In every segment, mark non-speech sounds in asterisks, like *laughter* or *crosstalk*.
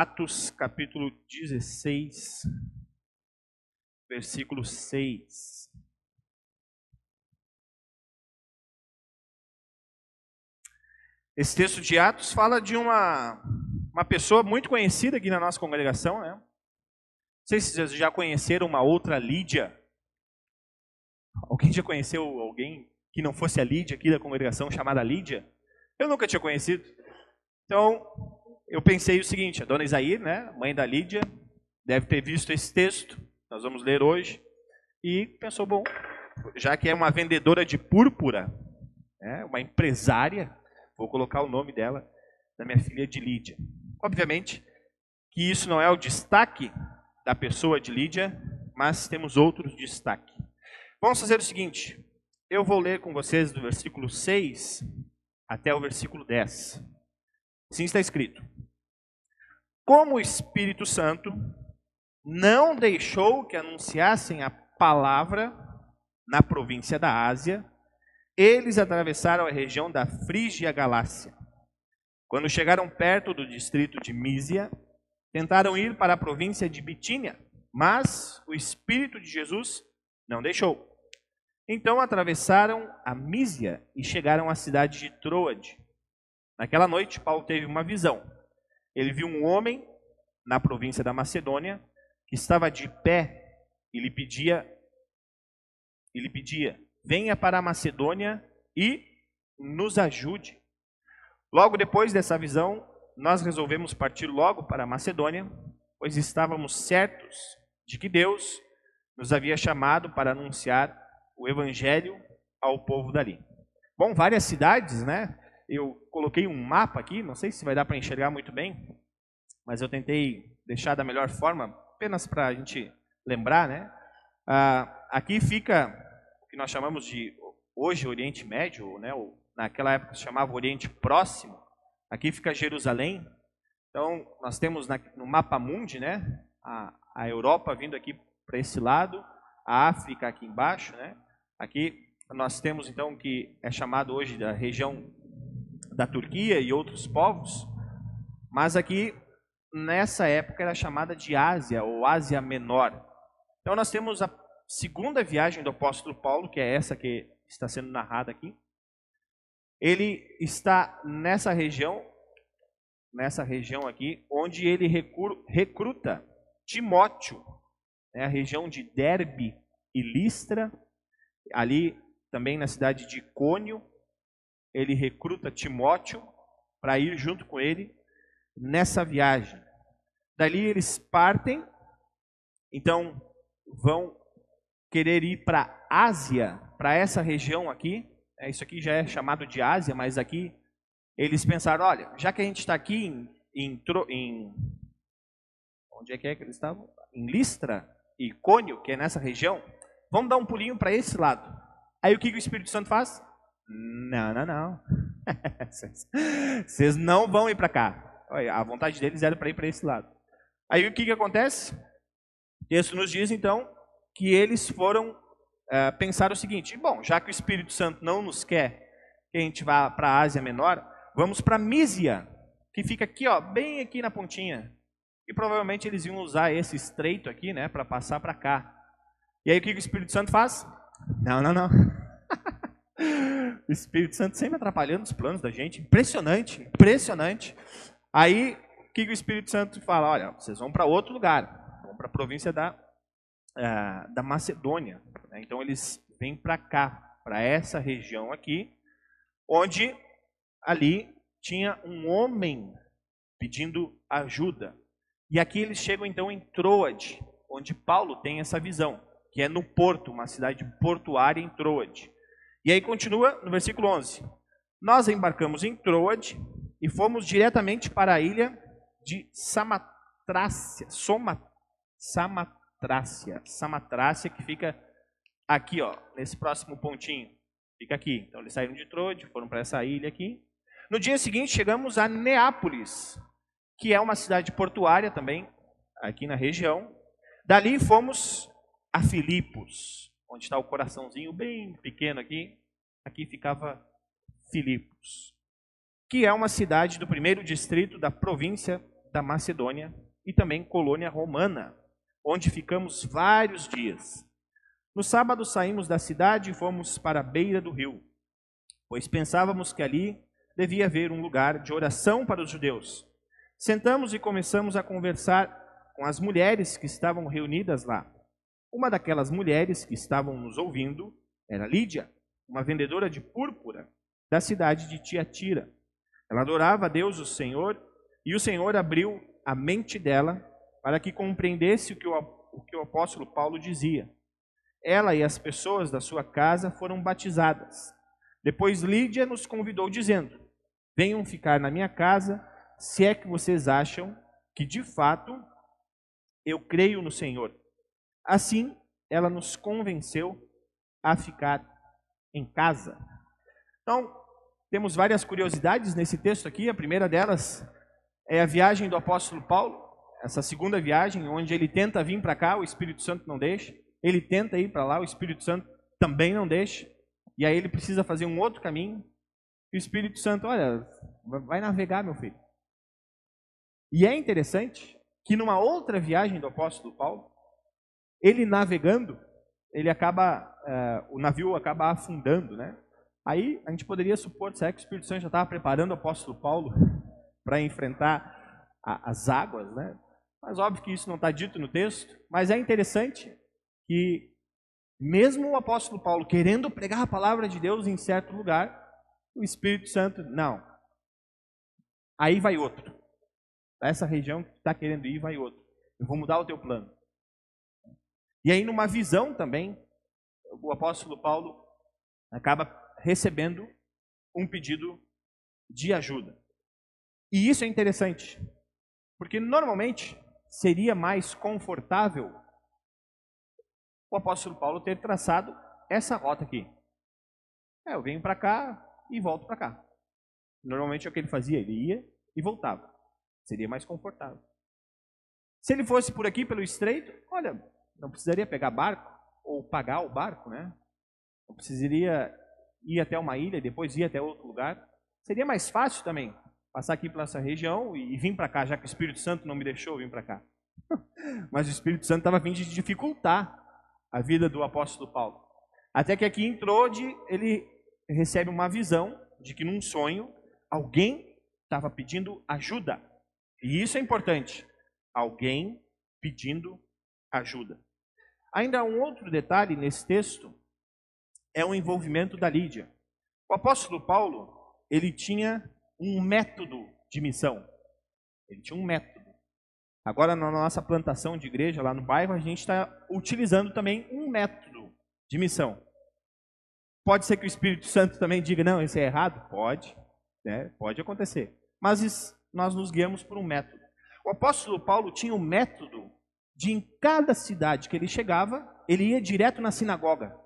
Atos capítulo 16, versículo 6. Esse texto de Atos fala de uma, uma pessoa muito conhecida aqui na nossa congregação, né? Não sei se vocês já conheceram uma outra Lídia. Alguém já conheceu alguém que não fosse a Lídia aqui da congregação chamada Lídia? Eu nunca tinha conhecido. Então, eu pensei o seguinte: a dona Isaí, né, mãe da Lídia, deve ter visto esse texto, nós vamos ler hoje, e pensou: bom, já que é uma vendedora de púrpura, né, uma empresária, vou colocar o nome dela, da minha filha de Lídia. Obviamente que isso não é o destaque da pessoa de Lídia, mas temos outros destaques. Vamos fazer o seguinte: eu vou ler com vocês do versículo 6 até o versículo 10. Assim está escrito: Como o Espírito Santo não deixou que anunciassem a palavra na província da Ásia, eles atravessaram a região da Frígia Galácia. Quando chegaram perto do distrito de Mísia, tentaram ir para a província de Bitínia, mas o Espírito de Jesus não deixou. Então atravessaram a Mísia e chegaram à cidade de Troade. Naquela noite, Paulo teve uma visão. Ele viu um homem na província da Macedônia que estava de pé e lhe pedia, lhe pedia: venha para a Macedônia e nos ajude. Logo depois dessa visão, nós resolvemos partir logo para a Macedônia, pois estávamos certos de que Deus nos havia chamado para anunciar o evangelho ao povo dali. Bom, várias cidades, né? Eu coloquei um mapa aqui, não sei se vai dar para enxergar muito bem, mas eu tentei deixar da melhor forma, apenas para a gente lembrar, né? Ah, aqui fica o que nós chamamos de hoje Oriente Médio, né? Ou, naquela época se chamava Oriente Próximo. Aqui fica Jerusalém. Então nós temos na, no mapa mundi, né? A, a Europa vindo aqui para esse lado, a África aqui embaixo, né? Aqui nós temos então que é chamado hoje da região da Turquia e outros povos, mas aqui nessa época era chamada de Ásia ou Ásia Menor. Então nós temos a segunda viagem do apóstolo Paulo, que é essa que está sendo narrada aqui. Ele está nessa região, nessa região aqui, onde ele recruta Timóteo, né, a região de Derbe e Listra, ali também na cidade de Cônio, ele recruta Timóteo para ir junto com ele nessa viagem. Dali eles partem, então vão querer ir para Ásia, para essa região aqui. É, isso aqui já é chamado de Ásia, mas aqui eles pensaram: olha, já que a gente está aqui em, em, em, Onde é que é que eles estavam? Em Listra e Cônio, que é nessa região, vamos dar um pulinho para esse lado. Aí o que, que o Espírito Santo faz? Não, não, não. *laughs* Vocês não vão ir para cá. A vontade deles era para ir para esse lado. Aí o que, que acontece? O texto nos diz então que eles foram uh, pensar o seguinte: bom, já que o Espírito Santo não nos quer que a gente vá para a Ásia Menor, vamos para Mísia, que fica aqui, ó, bem aqui na pontinha. E provavelmente eles iam usar esse estreito aqui, né, para passar para cá. E aí o que, que o Espírito Santo faz? Não, não, não. O Espírito Santo sempre atrapalhando os planos da gente. Impressionante, impressionante. Aí, o que, que o Espírito Santo fala? Olha, vocês vão para outro lugar. Vão para a província da, uh, da Macedônia. Né? Então, eles vêm para cá, para essa região aqui, onde ali tinha um homem pedindo ajuda. E aqui eles chegam então em Troade, onde Paulo tem essa visão, que é no porto, uma cidade portuária em Troade. E aí continua no versículo 11. Nós embarcamos em Troade e fomos diretamente para a ilha de Samatrácia, Soma, Samatrácia, Samatrácia que fica aqui, ó, nesse próximo pontinho. Fica aqui. Então eles saíram de Troade, foram para essa ilha aqui. No dia seguinte chegamos a Neápolis, que é uma cidade portuária também, aqui na região. Dali fomos a Filipos, onde está o coraçãozinho bem pequeno aqui, aqui ficava Filipos, que é uma cidade do primeiro distrito da província da Macedônia e também colônia romana, onde ficamos vários dias. No sábado saímos da cidade e fomos para a beira do rio, pois pensávamos que ali devia haver um lugar de oração para os judeus. Sentamos e começamos a conversar com as mulheres que estavam reunidas lá. Uma daquelas mulheres que estavam nos ouvindo era Lídia, uma vendedora de púrpura da cidade de Tiatira. Ela adorava a Deus, o Senhor, e o Senhor abriu a mente dela para que compreendesse o que o, o que o apóstolo Paulo dizia. Ela e as pessoas da sua casa foram batizadas. Depois Lídia nos convidou, dizendo: Venham ficar na minha casa, se é que vocês acham que de fato eu creio no Senhor. Assim, ela nos convenceu a ficar em casa. Então, temos várias curiosidades nesse texto aqui. A primeira delas é a viagem do apóstolo Paulo, essa segunda viagem, onde ele tenta vir para cá, o Espírito Santo não deixa. Ele tenta ir para lá, o Espírito Santo também não deixa. E aí ele precisa fazer um outro caminho. E o Espírito Santo, olha, vai navegar, meu filho. E é interessante que numa outra viagem do apóstolo Paulo, ele navegando, ele acaba, uh, o navio acaba afundando, né? Aí a gente poderia supor, será que o Espírito Santo já estava preparando o apóstolo Paulo *laughs* para enfrentar a, as águas, né? Mas óbvio que isso não está dito no texto, mas é interessante que mesmo o apóstolo Paulo querendo pregar a palavra de Deus em certo lugar, o Espírito Santo, não. Aí vai outro. Essa região que está querendo ir, vai outro. Eu vou mudar o teu plano. E aí, numa visão também, o apóstolo Paulo acaba recebendo um pedido de ajuda. E isso é interessante, porque normalmente seria mais confortável o apóstolo Paulo ter traçado essa rota aqui. É, eu venho para cá e volto para cá. Normalmente é o que ele fazia, ele ia e voltava. Seria mais confortável. Se ele fosse por aqui, pelo estreito, olha, não precisaria pegar barco ou pagar o barco, né? Não precisaria ir até uma ilha e depois ir até outro lugar. Seria mais fácil também passar aqui pela essa região e, vir para cá, já que o Espírito Santo não me deixou vir para cá. *laughs* Mas o Espírito Santo estava vindo de dificultar a vida do apóstolo Paulo. Até que aqui entrou de ele recebe uma visão de que num sonho alguém estava pedindo ajuda. E isso é importante. Alguém pedindo ajuda. Ainda um outro detalhe nesse texto é o envolvimento da Lídia. O apóstolo Paulo, ele tinha um método de missão. Ele tinha um método. Agora, na nossa plantação de igreja lá no bairro, a gente está utilizando também um método de missão. Pode ser que o Espírito Santo também diga, não, isso é errado? Pode, né? pode acontecer. Mas nós nos guiamos por um método. O apóstolo Paulo tinha um método de em cada cidade que ele chegava, ele ia direto na sinagoga.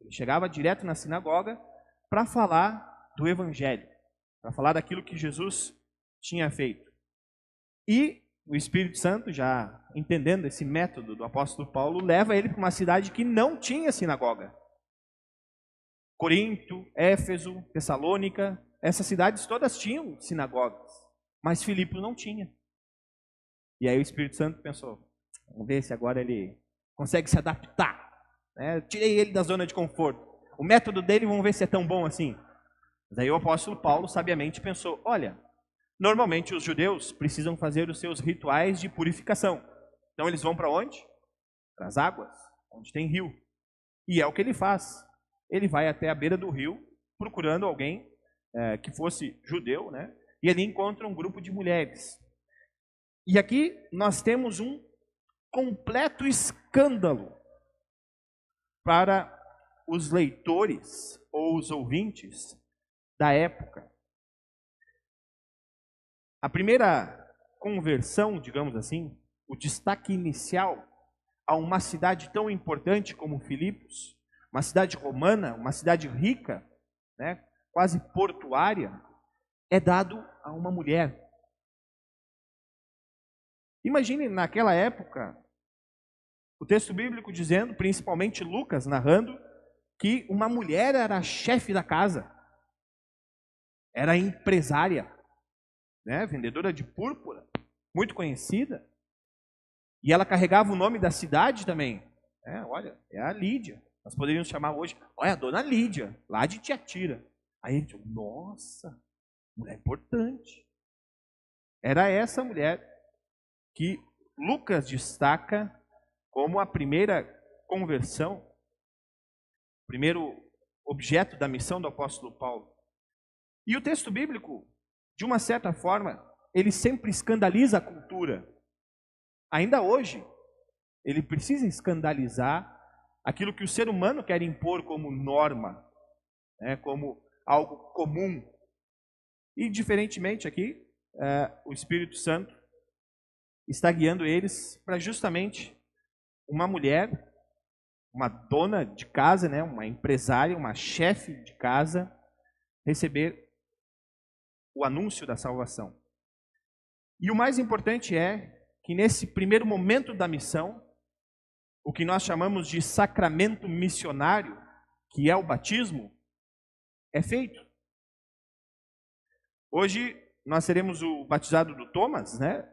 Ele chegava direto na sinagoga para falar do evangelho, para falar daquilo que Jesus tinha feito. E o Espírito Santo, já entendendo esse método do apóstolo Paulo, leva ele para uma cidade que não tinha sinagoga. Corinto, Éfeso, Tessalônica, essas cidades todas tinham sinagogas, mas Filipe não tinha. E aí o Espírito Santo pensou: Vamos ver se agora ele consegue se adaptar. Né? Tirei ele da zona de conforto. O método dele, vamos ver se é tão bom assim. Mas aí o apóstolo Paulo sabiamente pensou: olha, normalmente os judeus precisam fazer os seus rituais de purificação. Então eles vão para onde? Para as águas, onde tem rio. E é o que ele faz. Ele vai até a beira do rio procurando alguém é, que fosse judeu, né? E ali encontra um grupo de mulheres. E aqui nós temos um completo escândalo para os leitores ou os ouvintes da época. A primeira conversão, digamos assim, o destaque inicial a uma cidade tão importante como Filipos, uma cidade romana, uma cidade rica, né, quase portuária, é dado a uma mulher. Imagine naquela época o texto bíblico dizendo, principalmente Lucas narrando, que uma mulher era chefe da casa, era empresária, né, vendedora de púrpura. muito conhecida. E ela carregava o nome da cidade também. É, olha, é a Lídia. Nós poderíamos chamar hoje, olha, a dona Lídia, lá de Tiatira. Aí a gente, nossa, mulher importante. Era essa mulher que Lucas destaca como a primeira conversão, primeiro objeto da missão do apóstolo Paulo. E o texto bíblico, de uma certa forma, ele sempre escandaliza a cultura. Ainda hoje, ele precisa escandalizar aquilo que o ser humano quer impor como norma, né, como algo comum. E, diferentemente aqui, é, o Espírito Santo está guiando eles para justamente uma mulher, uma dona de casa, né, uma empresária, uma chefe de casa, receber o anúncio da salvação. E o mais importante é que nesse primeiro momento da missão, o que nós chamamos de sacramento missionário, que é o batismo, é feito. Hoje nós teremos o batizado do Thomas, né?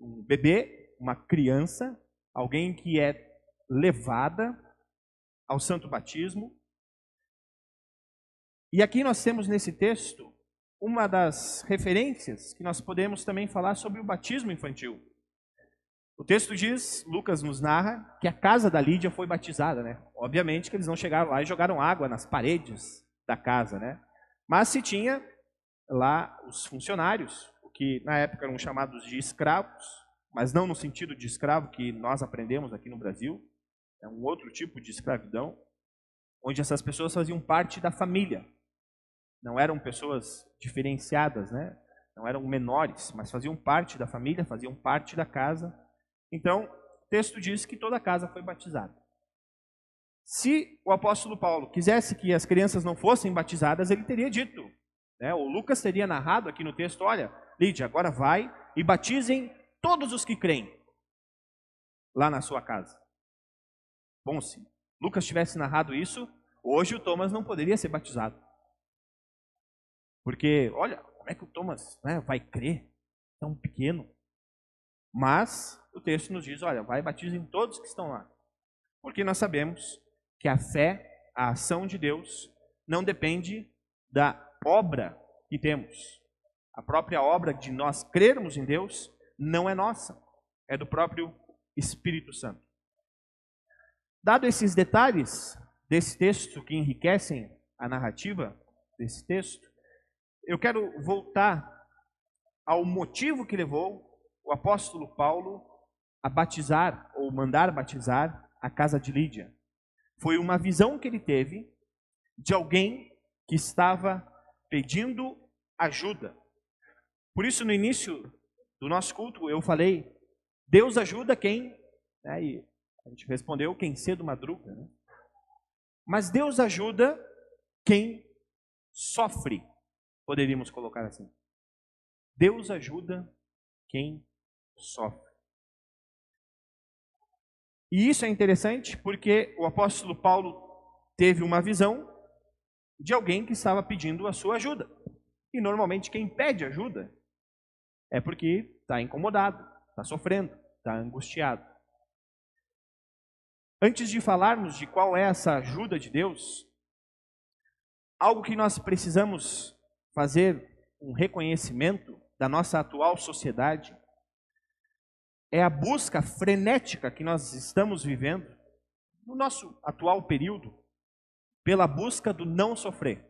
Um bebê, uma criança, alguém que é levada ao santo batismo. E aqui nós temos nesse texto uma das referências que nós podemos também falar sobre o batismo infantil. O texto diz, Lucas nos narra, que a casa da Lídia foi batizada, né? Obviamente que eles não chegaram lá e jogaram água nas paredes da casa, né? Mas se tinha lá os funcionários, que na época eram chamados de escravos, mas não no sentido de escravo que nós aprendemos aqui no Brasil, é um outro tipo de escravidão, onde essas pessoas faziam parte da família. Não eram pessoas diferenciadas, né? Não eram menores, mas faziam parte da família, faziam parte da casa então, o texto diz que toda a casa foi batizada. Se o apóstolo Paulo quisesse que as crianças não fossem batizadas, ele teria dito. Né? O Lucas teria narrado aqui no texto: olha, Lídia, agora vai e batizem todos os que creem lá na sua casa. Bom, se Lucas tivesse narrado isso, hoje o Thomas não poderia ser batizado. Porque, olha, como é que o Thomas né, vai crer? Tão pequeno. Mas o texto nos diz: olha, vai e batizem todos que estão lá. Porque nós sabemos que a fé, a ação de Deus, não depende da obra que temos. A própria obra de nós crermos em Deus não é nossa, é do próprio Espírito Santo. Dado esses detalhes desse texto que enriquecem a narrativa desse texto, eu quero voltar ao motivo que levou o apóstolo Paulo a batizar ou mandar batizar a casa de Lídia. Foi uma visão que ele teve de alguém que estava pedindo ajuda. Por isso, no início do nosso culto, eu falei: Deus ajuda quem. Né, e a gente respondeu: quem cedo madruga. Né? Mas Deus ajuda quem sofre, poderíamos colocar assim. Deus ajuda quem sofre. E isso é interessante porque o apóstolo Paulo teve uma visão de alguém que estava pedindo a sua ajuda. E normalmente quem pede ajuda é porque está incomodado, está sofrendo, está angustiado. Antes de falarmos de qual é essa ajuda de Deus, algo que nós precisamos fazer um reconhecimento da nossa atual sociedade é a busca frenética que nós estamos vivendo, no nosso atual período, pela busca do não sofrer.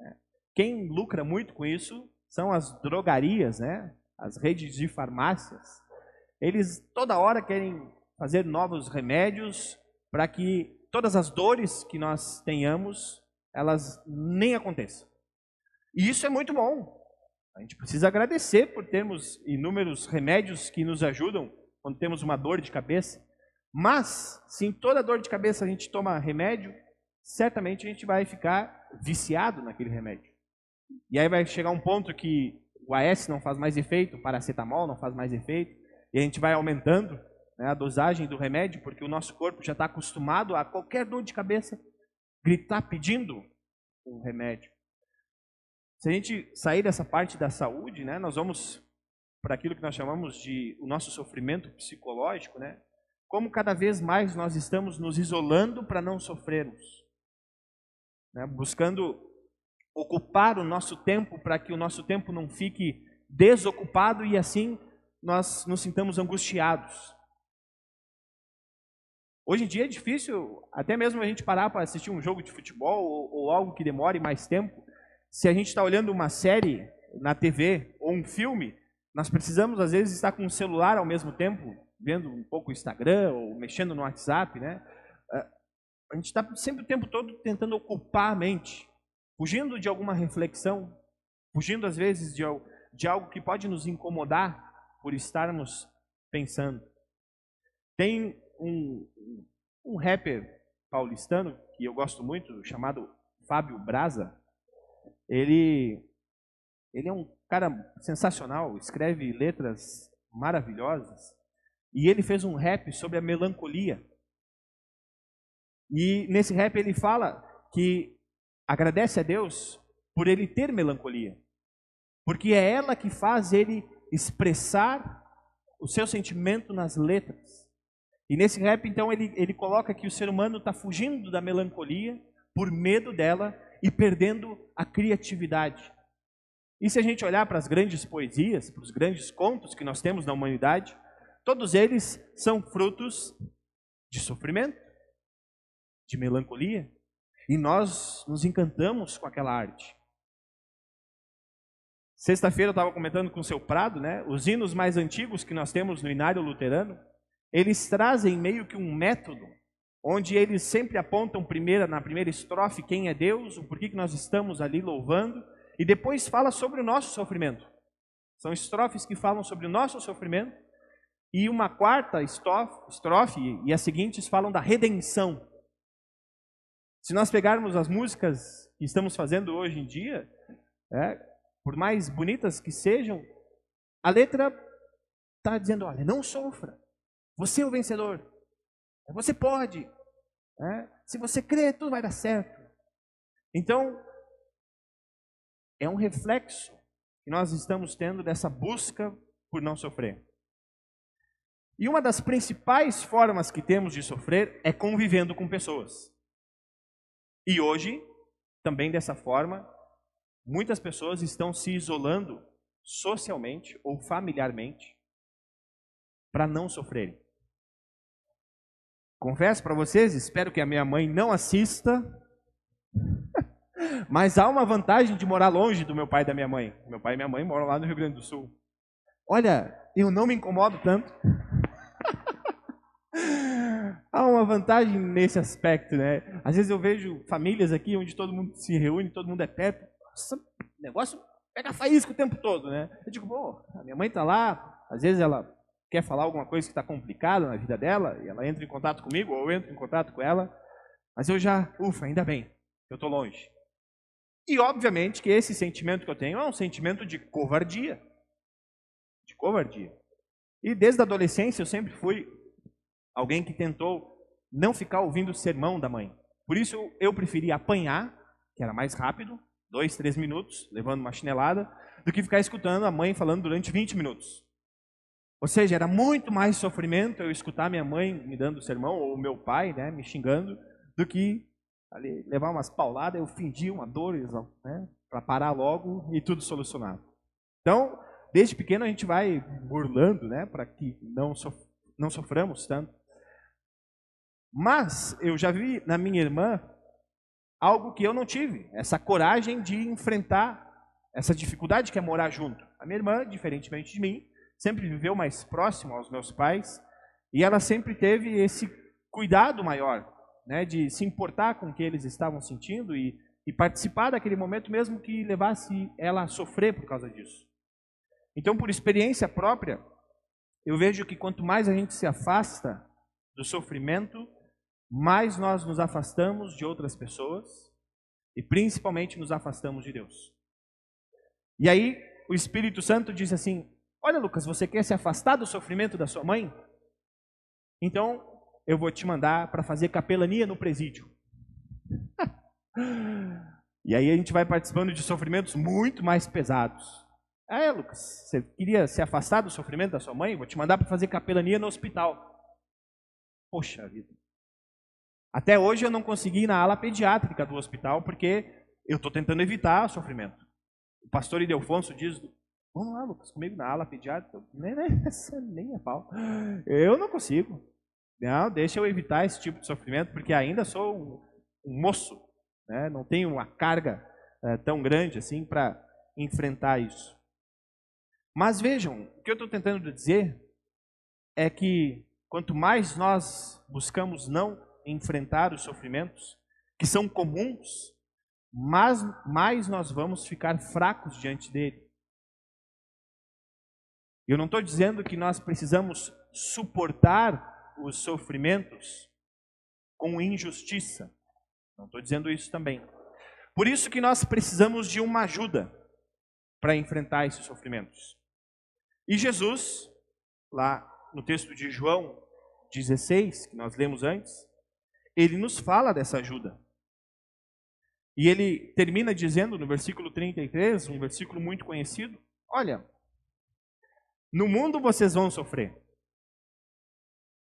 É, quem lucra muito com isso são as drogarias, né? as redes de farmácias. Eles toda hora querem fazer novos remédios para que todas as dores que nós tenhamos, elas nem aconteçam. E isso é muito bom, a gente precisa agradecer por termos inúmeros remédios que nos ajudam quando temos uma dor de cabeça. Mas, se em toda dor de cabeça a gente toma remédio, certamente a gente vai ficar viciado naquele remédio. E aí vai chegar um ponto que o AS não faz mais efeito, o paracetamol não faz mais efeito, e a gente vai aumentando né, a dosagem do remédio, porque o nosso corpo já está acostumado a qualquer dor de cabeça gritar pedindo um remédio. Se a gente sair dessa parte da saúde, né, nós vamos para aquilo que nós chamamos de o nosso sofrimento psicológico, né? Como cada vez mais nós estamos nos isolando para não sofrermos, né? buscando ocupar o nosso tempo para que o nosso tempo não fique desocupado e assim nós nos sintamos angustiados. Hoje em dia é difícil até mesmo a gente parar para assistir um jogo de futebol ou, ou algo que demore mais tempo. Se a gente está olhando uma série na TV ou um filme, nós precisamos às vezes estar com o celular ao mesmo tempo, vendo um pouco o Instagram ou mexendo no WhatsApp, né? Ah, a gente está sempre o tempo todo tentando ocupar a mente, fugindo de alguma reflexão, fugindo às vezes de, de algo que pode nos incomodar por estarmos pensando. Tem um, um rapper paulistano que eu gosto muito, chamado Fábio Braza. Ele, ele é um cara sensacional, escreve letras maravilhosas. E ele fez um rap sobre a melancolia. E nesse rap ele fala que agradece a Deus por ele ter melancolia. Porque é ela que faz ele expressar o seu sentimento nas letras. E nesse rap, então, ele, ele coloca que o ser humano está fugindo da melancolia por medo dela e perdendo a criatividade. E se a gente olhar para as grandes poesias, para os grandes contos que nós temos na humanidade, todos eles são frutos de sofrimento, de melancolia, e nós nos encantamos com aquela arte. Sexta-feira eu estava comentando com o seu Prado, né? Os hinos mais antigos que nós temos no Inário Luterano, eles trazem meio que um método, onde eles sempre apontam primeira, na primeira estrofe quem é Deus, o porquê que nós estamos ali louvando, e depois fala sobre o nosso sofrimento. São estrofes que falam sobre o nosso sofrimento, e uma quarta estrofe, e as seguintes falam da redenção. Se nós pegarmos as músicas que estamos fazendo hoje em dia, é, por mais bonitas que sejam, a letra está dizendo: olha, não sofra, você é o vencedor. Você pode. Né? Se você crê, tudo vai dar certo. Então, é um reflexo que nós estamos tendo dessa busca por não sofrer. E uma das principais formas que temos de sofrer é convivendo com pessoas. E hoje, também dessa forma, muitas pessoas estão se isolando socialmente ou familiarmente para não sofrerem. Confesso para vocês, espero que a minha mãe não assista, *laughs* mas há uma vantagem de morar longe do meu pai e da minha mãe. Meu pai e minha mãe moram lá no Rio Grande do Sul. Olha, eu não me incomodo tanto. Há uma vantagem nesse aspecto, né? Às vezes eu vejo famílias aqui onde todo mundo se reúne, todo mundo é perto. Nossa, negócio pega faísca o tempo todo, né? Eu digo, pô, a minha mãe está lá, às vezes ela quer falar alguma coisa que está complicada na vida dela, e ela entra em contato comigo, ou eu entro em contato com ela, mas eu já, ufa, ainda bem, eu estou longe. E obviamente que esse sentimento que eu tenho é um sentimento de covardia. De covardia. E desde a adolescência eu sempre fui alguém que tentou não ficar ouvindo o sermão da mãe. Por isso eu preferi apanhar, que era mais rápido, dois, três minutos, levando uma chinelada, do que ficar escutando a mãe falando durante 20 minutos. Ou seja, era muito mais sofrimento eu escutar minha mãe me dando sermão, ou meu pai né, me xingando, do que ali, levar umas pauladas, eu fingir uma dor né, para parar logo e tudo solucionado. Então, desde pequeno a gente vai burlando né, para que não, sof não soframos tanto. Mas eu já vi na minha irmã algo que eu não tive, essa coragem de enfrentar essa dificuldade que é morar junto. A minha irmã, diferentemente de mim, sempre viveu mais próximo aos meus pais e ela sempre teve esse cuidado maior, né, de se importar com o que eles estavam sentindo e, e participar daquele momento mesmo que levasse ela a sofrer por causa disso. Então, por experiência própria, eu vejo que quanto mais a gente se afasta do sofrimento, mais nós nos afastamos de outras pessoas e principalmente nos afastamos de Deus. E aí o Espírito Santo diz assim: Olha, Lucas, você quer se afastar do sofrimento da sua mãe? Então, eu vou te mandar para fazer capelania no presídio. *laughs* e aí a gente vai participando de sofrimentos muito mais pesados. Ah, é, Lucas, você queria se afastar do sofrimento da sua mãe? Vou te mandar para fazer capelania no hospital. Poxa vida. Até hoje eu não consegui ir na ala pediátrica do hospital porque eu estou tentando evitar o sofrimento. O pastor Idelfonso diz: Vamos lá, Lucas, comigo na ala pediátrica. Nem, nem, *laughs* nem é pau. Eu não consigo. Não, deixa eu evitar esse tipo de sofrimento, porque ainda sou um, um moço. Né? Não tenho uma carga é, tão grande assim para enfrentar isso. Mas vejam, o que eu estou tentando dizer é que quanto mais nós buscamos não enfrentar os sofrimentos, que são comuns, mais, mais nós vamos ficar fracos diante dele. Eu não estou dizendo que nós precisamos suportar os sofrimentos com injustiça. Não estou dizendo isso também. Por isso que nós precisamos de uma ajuda para enfrentar esses sofrimentos. E Jesus, lá no texto de João 16, que nós lemos antes, ele nos fala dessa ajuda. E ele termina dizendo no versículo 33, um versículo muito conhecido: Olha, no mundo vocês vão sofrer.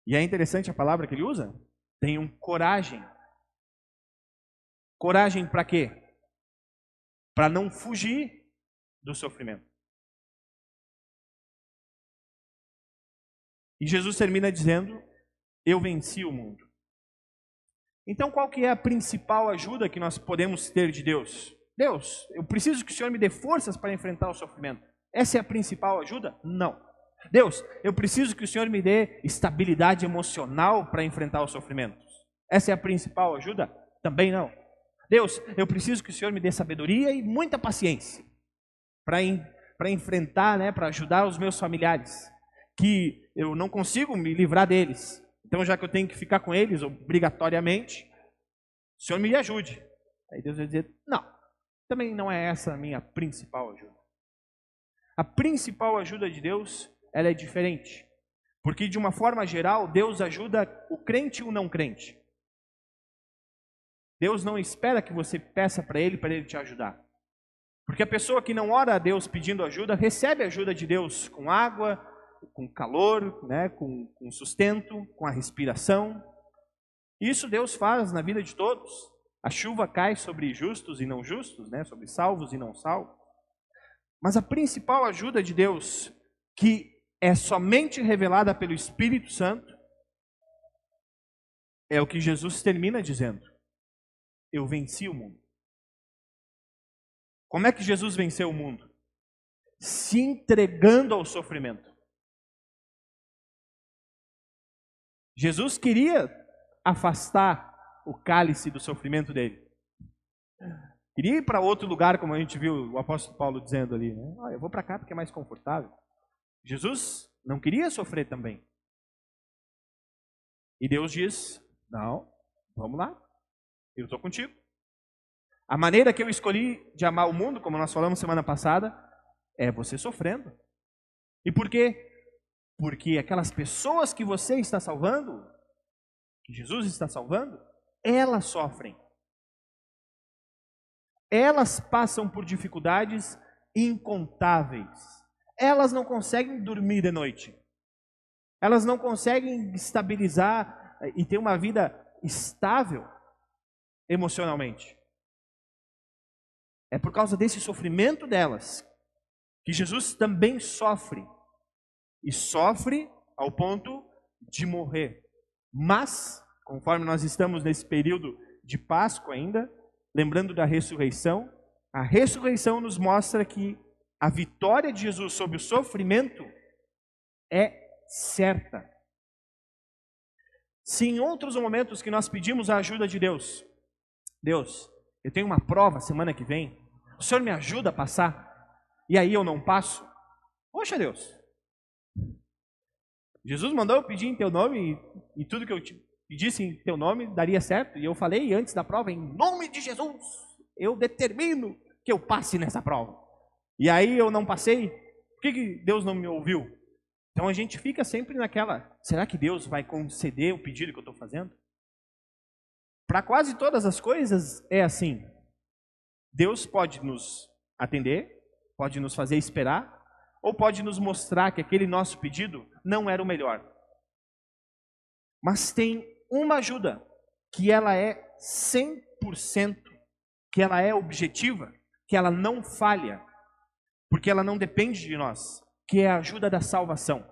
E é interessante a palavra que ele usa. Tenham coragem. Coragem para quê? Para não fugir do sofrimento. E Jesus termina dizendo: Eu venci o mundo. Então, qual que é a principal ajuda que nós podemos ter de Deus? Deus, eu preciso que o Senhor me dê forças para enfrentar o sofrimento. Essa é a principal ajuda? Não. Deus, eu preciso que o Senhor me dê estabilidade emocional para enfrentar os sofrimentos. Essa é a principal ajuda? Também não. Deus, eu preciso que o Senhor me dê sabedoria e muita paciência para para enfrentar, né, para ajudar os meus familiares, que eu não consigo me livrar deles. Então, já que eu tenho que ficar com eles obrigatoriamente, o Senhor me ajude. Aí Deus vai dizer: não, também não é essa a minha principal ajuda. A principal ajuda de Deus, ela é diferente. Porque de uma forma geral, Deus ajuda o crente e o não crente. Deus não espera que você peça para ele para ele te ajudar. Porque a pessoa que não ora a Deus pedindo ajuda, recebe ajuda de Deus com água, com calor, né, com, com sustento, com a respiração. Isso Deus faz na vida de todos. A chuva cai sobre justos e não justos, né, sobre salvos e não salvos. Mas a principal ajuda de Deus, que é somente revelada pelo Espírito Santo, é o que Jesus termina dizendo: Eu venci o mundo. Como é que Jesus venceu o mundo? Se entregando ao sofrimento. Jesus queria afastar o cálice do sofrimento dele. Queria ir para outro lugar, como a gente viu o apóstolo Paulo dizendo ali. Né? Ah, eu vou para cá porque é mais confortável. Jesus não queria sofrer também. E Deus diz: Não, vamos lá, eu estou contigo. A maneira que eu escolhi de amar o mundo, como nós falamos semana passada, é você sofrendo. E por quê? Porque aquelas pessoas que você está salvando, que Jesus está salvando, elas sofrem elas passam por dificuldades incontáveis. Elas não conseguem dormir de noite. Elas não conseguem estabilizar eh, e ter uma vida estável emocionalmente. É por causa desse sofrimento delas que Jesus também sofre. E sofre ao ponto de morrer. Mas, conforme nós estamos nesse período de Páscoa ainda, lembrando da ressurreição, a ressurreição nos mostra que a vitória de Jesus sobre o sofrimento é certa. Se em outros momentos que nós pedimos a ajuda de Deus, Deus, eu tenho uma prova semana que vem, o Senhor me ajuda a passar, e aí eu não passo, poxa Deus, Jesus mandou eu pedir em teu nome e, e tudo que eu te pedisse em teu nome, daria certo. E eu falei antes da prova, em nome de Jesus, eu determino que eu passe nessa prova. E aí eu não passei, por que, que Deus não me ouviu? Então a gente fica sempre naquela, será que Deus vai conceder o pedido que eu estou fazendo? Para quase todas as coisas é assim. Deus pode nos atender, pode nos fazer esperar, ou pode nos mostrar que aquele nosso pedido não era o melhor. Mas tem uma ajuda que ela é 100%, que ela é objetiva, que ela não falha, porque ela não depende de nós, que é a ajuda da salvação.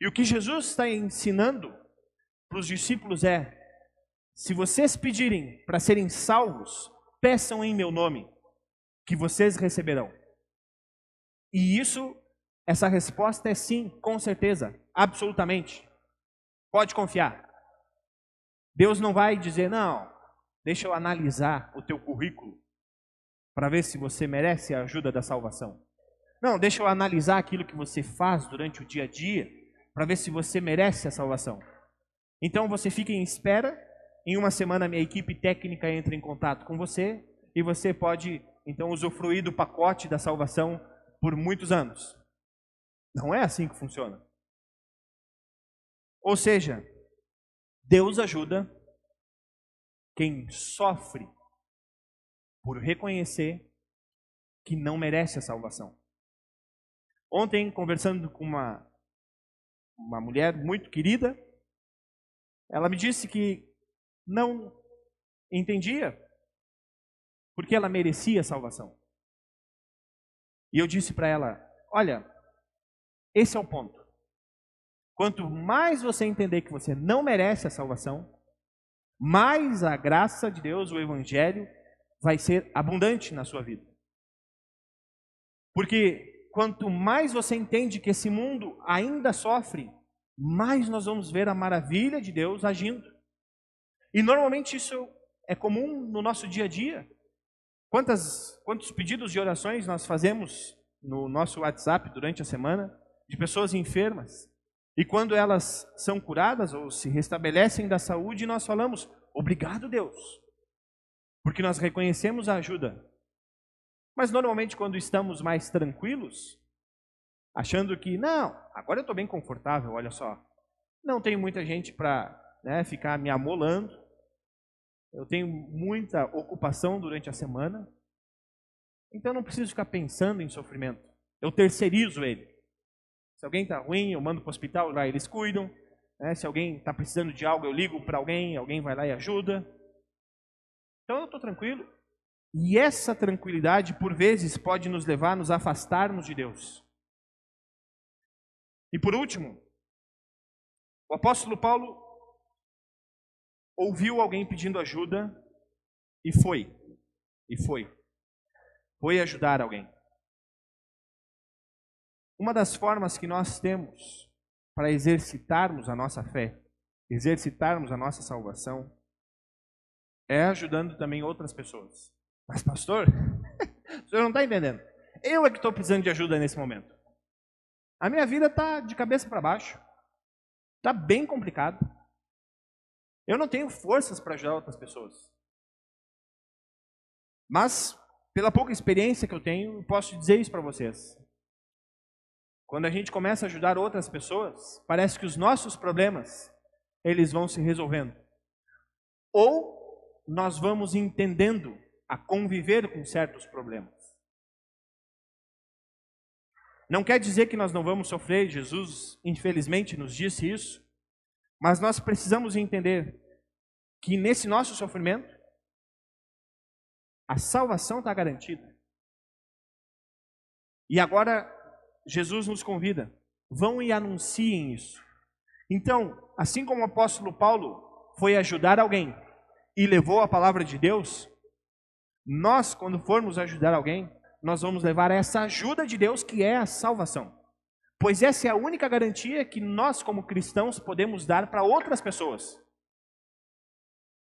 E o que Jesus está ensinando para os discípulos é: se vocês pedirem para serem salvos, peçam em meu nome, que vocês receberão. E isso, essa resposta é sim, com certeza, absolutamente. Pode confiar. Deus não vai dizer, não, deixa eu analisar o teu currículo para ver se você merece a ajuda da salvação. Não, deixa eu analisar aquilo que você faz durante o dia a dia para ver se você merece a salvação. Então você fica em espera, em uma semana minha equipe técnica entra em contato com você e você pode então usufruir do pacote da salvação por muitos anos. Não é assim que funciona. Ou seja, Deus ajuda quem sofre por reconhecer que não merece a salvação. Ontem, conversando com uma, uma mulher muito querida, ela me disse que não entendia porque ela merecia a salvação. E eu disse para ela: Olha, esse é o ponto. Quanto mais você entender que você não merece a salvação, mais a graça de Deus, o Evangelho, vai ser abundante na sua vida. Porque quanto mais você entende que esse mundo ainda sofre, mais nós vamos ver a maravilha de Deus agindo. E normalmente isso é comum no nosso dia a dia. Quantas, quantos pedidos de orações nós fazemos no nosso WhatsApp durante a semana de pessoas enfermas? E quando elas são curadas ou se restabelecem da saúde, nós falamos: Obrigado, Deus, porque nós reconhecemos a ajuda. Mas normalmente, quando estamos mais tranquilos, achando que, não, agora eu estou bem confortável, olha só, não tenho muita gente para né, ficar me amolando, eu tenho muita ocupação durante a semana, então eu não preciso ficar pensando em sofrimento. Eu terceirizo ele. Se alguém está ruim, eu mando para o hospital, lá eles cuidam. Né? Se alguém está precisando de algo, eu ligo para alguém, alguém vai lá e ajuda. Então eu estou tranquilo. E essa tranquilidade, por vezes, pode nos levar a nos afastarmos de Deus. E por último, o apóstolo Paulo ouviu alguém pedindo ajuda e foi. E foi. Foi ajudar alguém. Uma das formas que nós temos para exercitarmos a nossa fé, exercitarmos a nossa salvação, é ajudando também outras pessoas. Mas, pastor, *laughs* o senhor não está entendendo. Eu é que estou precisando de ajuda nesse momento. A minha vida está de cabeça para baixo. Está bem complicado. Eu não tenho forças para ajudar outras pessoas. Mas, pela pouca experiência que eu tenho, posso dizer isso para vocês. Quando a gente começa a ajudar outras pessoas, parece que os nossos problemas, eles vão se resolvendo. Ou nós vamos entendendo a conviver com certos problemas. Não quer dizer que nós não vamos sofrer, Jesus infelizmente nos disse isso, mas nós precisamos entender que nesse nosso sofrimento, a salvação está garantida. E agora, Jesus nos convida, vão e anunciem isso. Então, assim como o apóstolo Paulo foi ajudar alguém e levou a palavra de Deus, nós, quando formos ajudar alguém, nós vamos levar essa ajuda de Deus que é a salvação. Pois essa é a única garantia que nós, como cristãos, podemos dar para outras pessoas.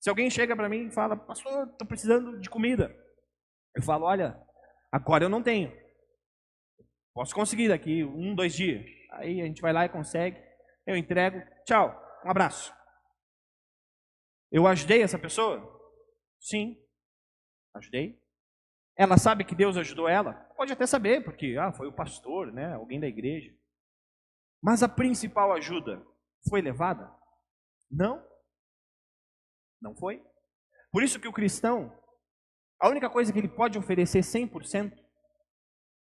Se alguém chega para mim e fala, pastor, estou precisando de comida. Eu falo, olha, agora eu não tenho. Posso conseguir daqui um, dois dias. Aí a gente vai lá e consegue. Eu entrego. Tchau. Um abraço. Eu ajudei essa pessoa? Sim. Ajudei. Ela sabe que Deus ajudou ela? Pode até saber, porque ah, foi o pastor, né? alguém da igreja. Mas a principal ajuda foi levada? Não. Não foi. Por isso que o cristão, a única coisa que ele pode oferecer 100%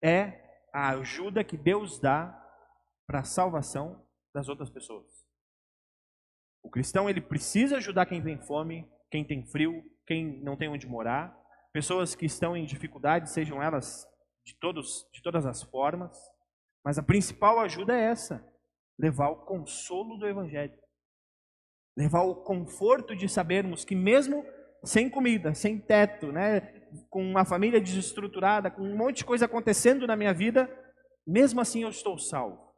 é a ajuda que Deus dá para a salvação das outras pessoas. O cristão ele precisa ajudar quem tem fome, quem tem frio, quem não tem onde morar, pessoas que estão em dificuldade, sejam elas de todos de todas as formas. Mas a principal ajuda é essa: levar o consolo do evangelho. Levar o conforto de sabermos que mesmo sem comida, sem teto, né, com uma família desestruturada, com um monte de coisa acontecendo na minha vida, mesmo assim eu estou salvo.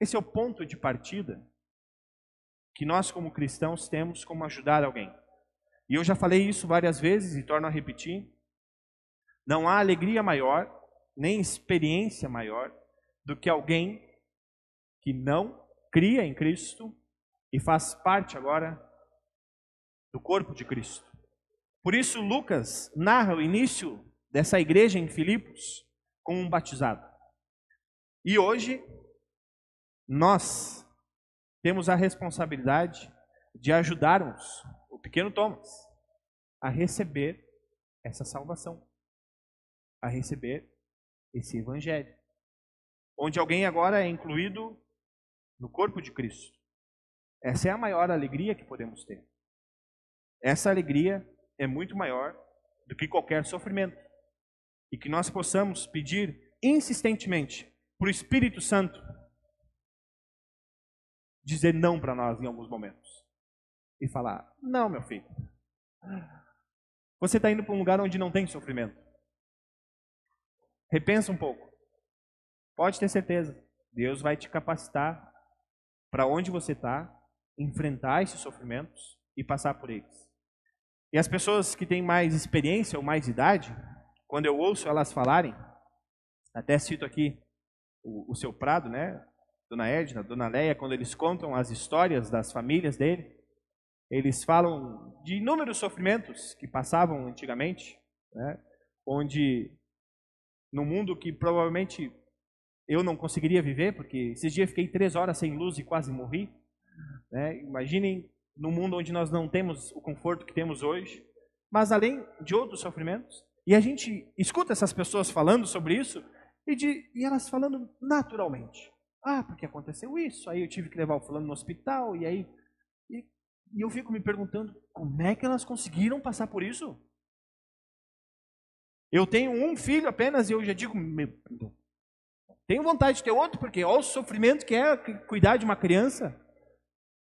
Esse é o ponto de partida que nós, como cristãos, temos como ajudar alguém. E eu já falei isso várias vezes e torno a repetir. Não há alegria maior, nem experiência maior, do que alguém que não cria em Cristo e faz parte agora do corpo de Cristo. Por isso, Lucas narra o início dessa igreja em Filipos com um batizado. E hoje, nós temos a responsabilidade de ajudarmos o pequeno Thomas a receber essa salvação, a receber esse evangelho, onde alguém agora é incluído no corpo de Cristo. Essa é a maior alegria que podemos ter. Essa alegria é muito maior do que qualquer sofrimento. E que nós possamos pedir insistentemente para o Espírito Santo dizer não para nós em alguns momentos. E falar: Não, meu filho. Você está indo para um lugar onde não tem sofrimento. Repensa um pouco. Pode ter certeza. Deus vai te capacitar para onde você está, enfrentar esses sofrimentos e passar por eles. E as pessoas que têm mais experiência ou mais idade, quando eu ouço elas falarem, até cito aqui o, o seu Prado, né? Dona Edna, Dona Leia, quando eles contam as histórias das famílias dele, eles falam de inúmeros sofrimentos que passavam antigamente, né? onde no mundo que provavelmente eu não conseguiria viver, porque esses dias fiquei três horas sem luz e quase morri. Né? Imaginem no mundo onde nós não temos o conforto que temos hoje, mas além de outros sofrimentos. E a gente escuta essas pessoas falando sobre isso e, de, e elas falando naturalmente. Ah, porque aconteceu isso, aí eu tive que levar o fulano no hospital, e aí. E, e eu fico me perguntando como é que elas conseguiram passar por isso? Eu tenho um filho apenas e eu já digo, meu, tenho vontade de ter outro, porque olha o sofrimento que é cuidar de uma criança.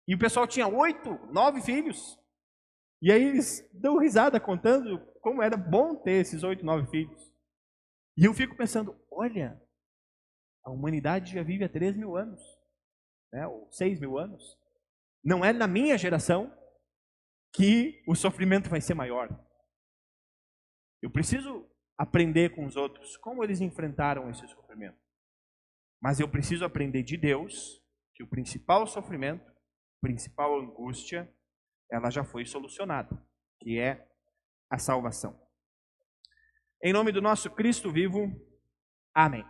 E o pessoal tinha oito, nove filhos. E aí eles dão risada contando como era bom ter esses oito, nove filhos. E eu fico pensando, olha, a humanidade já vive há três mil anos, né, ou seis mil anos. Não é na minha geração que o sofrimento vai ser maior. Eu preciso aprender com os outros como eles enfrentaram esse sofrimento. Mas eu preciso aprender de Deus que o principal sofrimento principal angústia, ela já foi solucionada, que é a salvação. Em nome do nosso Cristo vivo, amém.